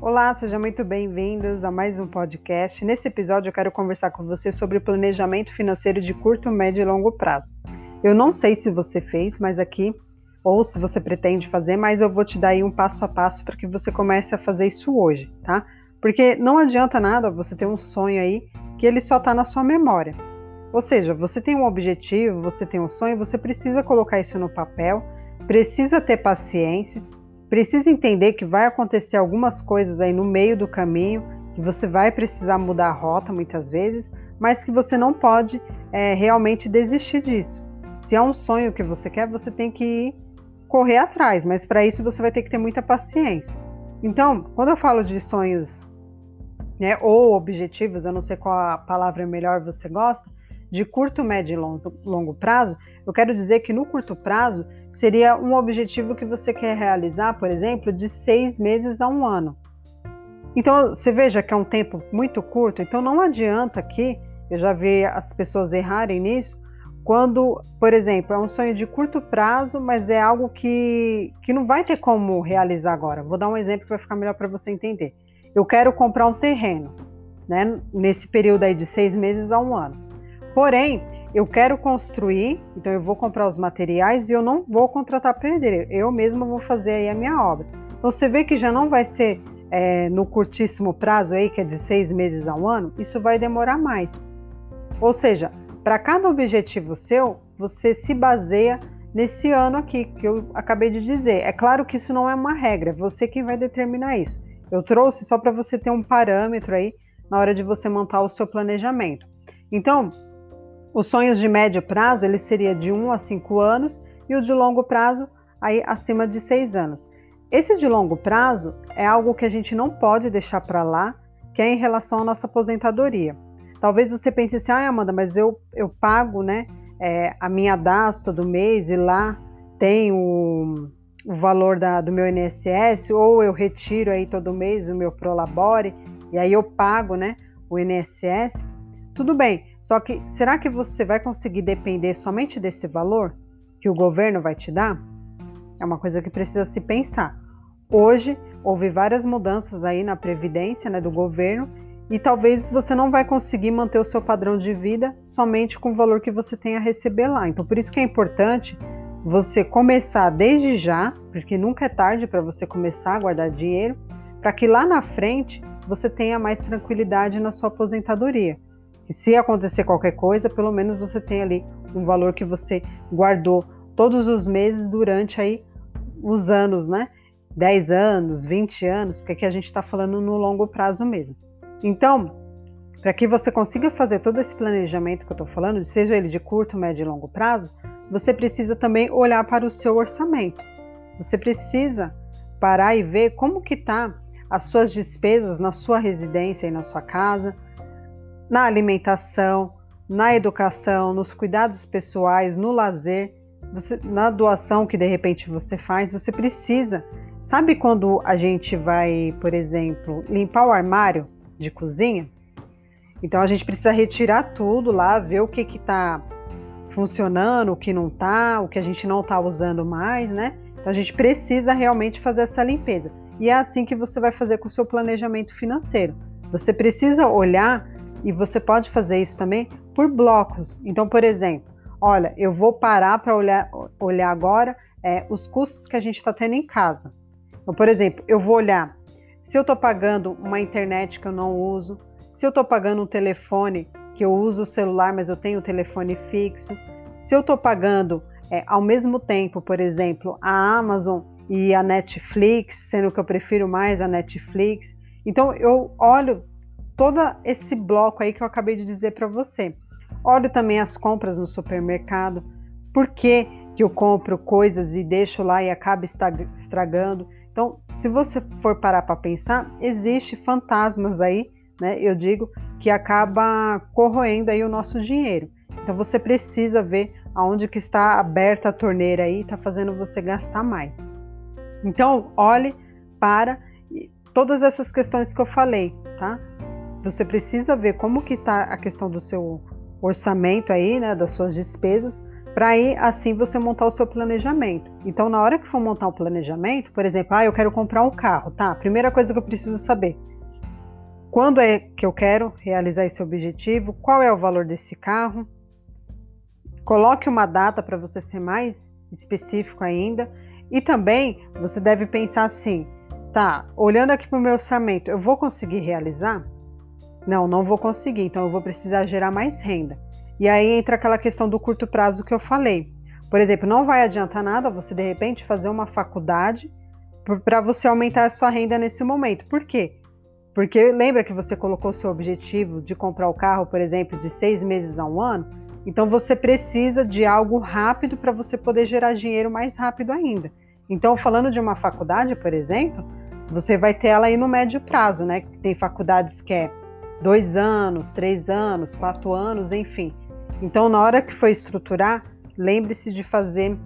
Olá, sejam muito bem-vindos a mais um podcast. Nesse episódio eu quero conversar com você sobre planejamento financeiro de curto, médio e longo prazo. Eu não sei se você fez, mas aqui, ou se você pretende fazer, mas eu vou te dar aí um passo a passo para que você comece a fazer isso hoje, tá? Porque não adianta nada você ter um sonho aí que ele só está na sua memória. Ou seja, você tem um objetivo, você tem um sonho, você precisa colocar isso no papel, precisa ter paciência, precisa entender que vai acontecer algumas coisas aí no meio do caminho, que você vai precisar mudar a rota muitas vezes, mas que você não pode é, realmente desistir disso. Se é um sonho que você quer, você tem que correr atrás, mas para isso você vai ter que ter muita paciência. Então, quando eu falo de sonhos né, ou objetivos, eu não sei qual a palavra melhor você gosta, de curto, médio e longo, prazo, eu quero dizer que no curto prazo seria um objetivo que você quer realizar, por exemplo, de seis meses a um ano. Então, você veja que é um tempo muito curto, então não adianta aqui, eu já vi as pessoas errarem nisso, quando, por exemplo, é um sonho de curto prazo, mas é algo que, que não vai ter como realizar agora. Vou dar um exemplo que vai ficar melhor para você entender. Eu quero comprar um terreno, né, nesse período aí de seis meses a um ano. Porém, eu quero construir, então eu vou comprar os materiais e eu não vou contratar pedreiro, eu mesma vou fazer aí a minha obra. Então você vê que já não vai ser é, no curtíssimo prazo aí, que é de seis meses a um ano, isso vai demorar mais. Ou seja, para cada objetivo seu, você se baseia nesse ano aqui que eu acabei de dizer. É claro que isso não é uma regra, você quem vai determinar isso. Eu trouxe só para você ter um parâmetro aí na hora de você montar o seu planejamento. Então, os sonhos de médio prazo, ele seria de 1 a 5 anos e o de longo prazo, aí acima de 6 anos. Esse de longo prazo é algo que a gente não pode deixar para lá, que é em relação à nossa aposentadoria. Talvez você pense assim, ah, Amanda, mas eu, eu pago né, é, a minha DAS todo mês e lá tem o, o valor da, do meu INSS, ou eu retiro aí todo mês o meu Prolabore, e aí eu pago né, o INSS. Tudo bem, só que será que você vai conseguir depender somente desse valor que o governo vai te dar? É uma coisa que precisa se pensar. Hoje houve várias mudanças aí na previdência né, do governo e talvez você não vai conseguir manter o seu padrão de vida somente com o valor que você tem a receber lá. Então por isso que é importante você começar desde já, porque nunca é tarde para você começar a guardar dinheiro, para que lá na frente você tenha mais tranquilidade na sua aposentadoria que se acontecer qualquer coisa, pelo menos você tem ali um valor que você guardou todos os meses durante aí os anos, né? 10 anos, 20 anos, porque aqui a gente está falando no longo prazo mesmo. Então, para que você consiga fazer todo esse planejamento que eu estou falando, seja ele de curto, médio e longo prazo, você precisa também olhar para o seu orçamento. Você precisa parar e ver como que tá as suas despesas na sua residência e na sua casa, na alimentação, na educação, nos cuidados pessoais, no lazer, você, na doação que de repente você faz, você precisa. Sabe quando a gente vai, por exemplo, limpar o armário de cozinha? Então a gente precisa retirar tudo lá, ver o que está funcionando, o que não está, o que a gente não está usando mais, né? Então a gente precisa realmente fazer essa limpeza. E é assim que você vai fazer com o seu planejamento financeiro. Você precisa olhar e você pode fazer isso também por blocos. Então, por exemplo, olha, eu vou parar para olhar, olhar agora é, os custos que a gente está tendo em casa. Então, por exemplo, eu vou olhar se eu estou pagando uma internet que eu não uso, se eu estou pagando um telefone que eu uso o celular, mas eu tenho o telefone fixo, se eu estou pagando é, ao mesmo tempo, por exemplo, a Amazon e a Netflix, sendo que eu prefiro mais a Netflix. Então eu olho todo esse bloco aí que eu acabei de dizer para você. Olho também as compras no supermercado. Por que, que eu compro coisas e deixo lá e acaba estragando? Então, se você for parar para pensar, existe fantasmas aí, né? Eu digo que acaba corroendo aí o nosso dinheiro. Então você precisa ver aonde que está aberta a torneira aí, está fazendo você gastar mais. Então, olhe para todas essas questões que eu falei, tá? Você precisa ver como que está a questão do seu orçamento aí, né, das suas despesas, para aí assim você montar o seu planejamento. Então, na hora que for montar o planejamento, por exemplo, ah, eu quero comprar um carro, tá? Primeira coisa que eu preciso saber: quando é que eu quero realizar esse objetivo? Qual é o valor desse carro? Coloque uma data para você ser mais específico ainda. E também você deve pensar assim: tá, olhando aqui para o meu orçamento, eu vou conseguir realizar? Não, não vou conseguir, então eu vou precisar gerar mais renda. E aí entra aquela questão do curto prazo que eu falei. Por exemplo, não vai adiantar nada você de repente fazer uma faculdade para você aumentar a sua renda nesse momento. Por quê? Porque lembra que você colocou seu objetivo de comprar o carro, por exemplo, de seis meses a um ano? Então você precisa de algo rápido para você poder gerar dinheiro mais rápido ainda. Então, falando de uma faculdade, por exemplo, você vai ter ela aí no médio prazo, né? Tem faculdades que é dois anos, três anos, quatro anos, enfim. Então, na hora que for estruturar, lembre-se de fazer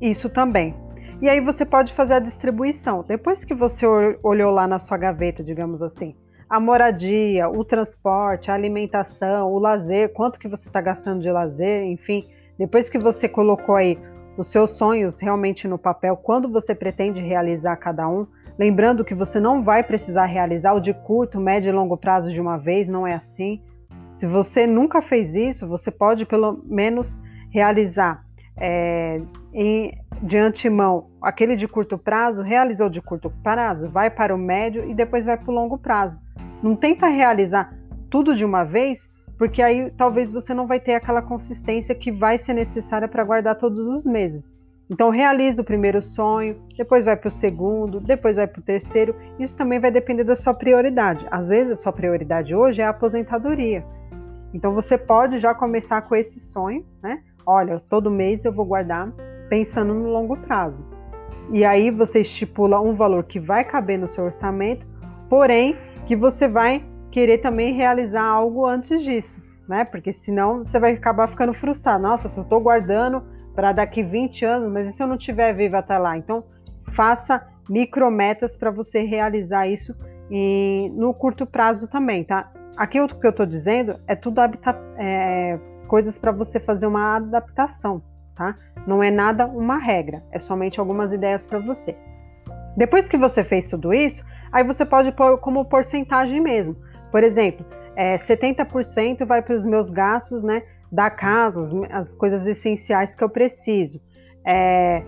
isso também. E aí você pode fazer a distribuição. Depois que você olhou lá na sua gaveta, digamos assim, a moradia, o transporte, a alimentação, o lazer, quanto que você está gastando de lazer, enfim, depois que você colocou aí os seus sonhos realmente no papel, quando você pretende realizar cada um, lembrando que você não vai precisar realizar o de curto, médio e longo prazo de uma vez, não é assim. Se você nunca fez isso, você pode pelo menos realizar é, em, de antemão aquele de curto prazo, realizou de curto prazo, vai para o médio e depois vai para o longo prazo. Não tenta realizar tudo de uma vez, porque aí talvez você não vai ter aquela consistência que vai ser necessária para guardar todos os meses. Então realiza o primeiro sonho, depois vai para o segundo, depois vai para o terceiro. Isso também vai depender da sua prioridade. Às vezes a sua prioridade hoje é a aposentadoria. Então você pode já começar com esse sonho, né? Olha, todo mês eu vou guardar pensando no longo prazo. E aí você estipula um valor que vai caber no seu orçamento, porém que você vai querer também realizar algo antes disso, né? Porque senão você vai acabar ficando frustrado. Nossa, eu estou guardando para daqui 20 anos, mas e se eu não estiver viva até lá? Então, faça micrometas para você realizar isso e no curto prazo também, tá? Aqui o que eu estou dizendo é tudo é, coisas para você fazer uma adaptação, tá? Não é nada uma regra, é somente algumas ideias para você. Depois que você fez tudo isso, aí você pode pôr como porcentagem mesmo. Por exemplo, é, 70% vai para os meus gastos né, da casa, as, as, coisas essenciais que eu preciso. É,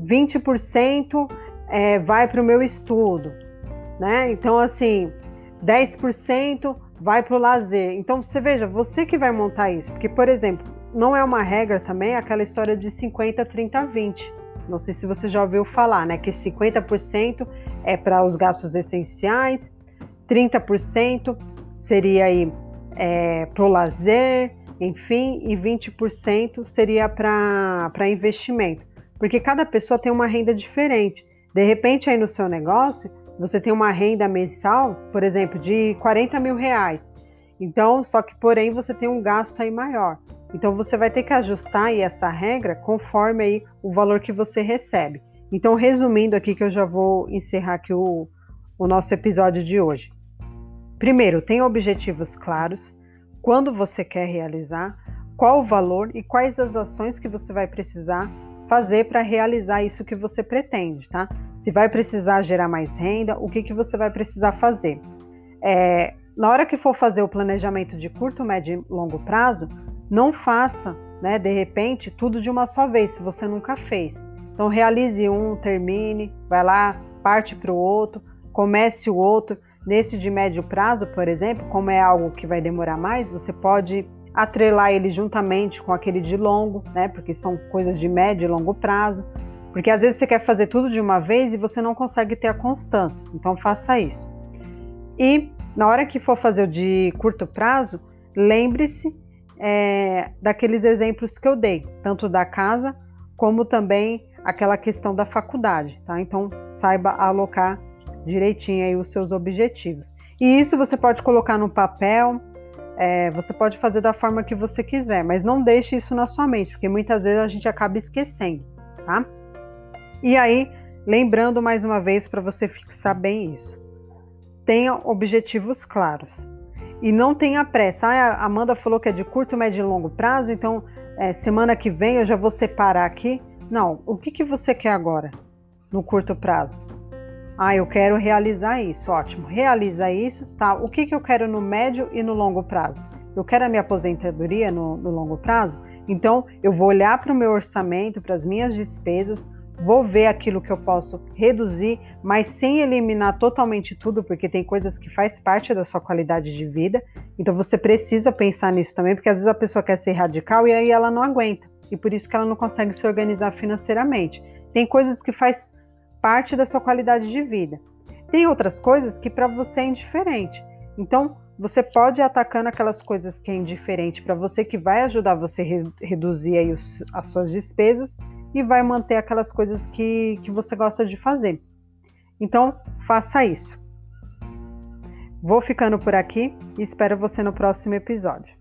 20% é, vai para o meu estudo. Né? Então, assim, 10% vai para o lazer. Então, você veja, você que vai montar isso. Porque, por exemplo, não é uma regra também aquela história de 50, 30, 20. Não sei se você já ouviu falar, né? Que 50% é para os gastos essenciais, 30% seria aí é, para o lazer, enfim, e 20% seria para investimento. Porque cada pessoa tem uma renda diferente. De repente, aí no seu negócio, você tem uma renda mensal, por exemplo, de 40 mil reais. Então, só que porém você tem um gasto aí maior. Então você vai ter que ajustar aí essa regra conforme aí o valor que você recebe. Então, resumindo aqui que eu já vou encerrar aqui o, o nosso episódio de hoje. Primeiro, tenha objetivos claros, quando você quer realizar, qual o valor e quais as ações que você vai precisar fazer para realizar isso que você pretende, tá? Se vai precisar gerar mais renda, o que, que você vai precisar fazer. É, na hora que for fazer o planejamento de curto, médio e longo prazo, não faça, né, de repente, tudo de uma só vez, se você nunca fez. Então, realize um, termine, vai lá, parte para o outro, comece o outro. Nesse de médio prazo, por exemplo, como é algo que vai demorar mais, você pode atrelar ele juntamente com aquele de longo, né? Porque são coisas de médio e longo prazo. Porque às vezes você quer fazer tudo de uma vez e você não consegue ter a constância. Então faça isso. E na hora que for fazer o de curto prazo, lembre-se é, daqueles exemplos que eu dei, tanto da casa como também aquela questão da faculdade, tá? Então saiba alocar direitinho aí os seus objetivos. E isso você pode colocar no papel, é, você pode fazer da forma que você quiser, mas não deixe isso na sua mente, porque muitas vezes a gente acaba esquecendo, tá? E aí, lembrando mais uma vez para você fixar bem isso. Tenha objetivos claros. E não tenha pressa. Ah, a Amanda falou que é de curto, médio e longo prazo, então é, semana que vem eu já vou separar aqui. Não, o que, que você quer agora, no curto prazo? Ah, eu quero realizar isso, ótimo. Realiza isso, tá? O que, que eu quero no médio e no longo prazo? Eu quero a minha aposentadoria no, no longo prazo? Então, eu vou olhar para o meu orçamento, para as minhas despesas, vou ver aquilo que eu posso reduzir, mas sem eliminar totalmente tudo, porque tem coisas que faz parte da sua qualidade de vida. Então você precisa pensar nisso também, porque às vezes a pessoa quer ser radical e aí ela não aguenta. E por isso que ela não consegue se organizar financeiramente. Tem coisas que faz parte da sua qualidade de vida. Tem outras coisas que para você é indiferente. Então, você pode ir atacando aquelas coisas que é indiferente para você, que vai ajudar você a re reduzir aí os, as suas despesas e vai manter aquelas coisas que, que você gosta de fazer. Então, faça isso. Vou ficando por aqui e espero você no próximo episódio.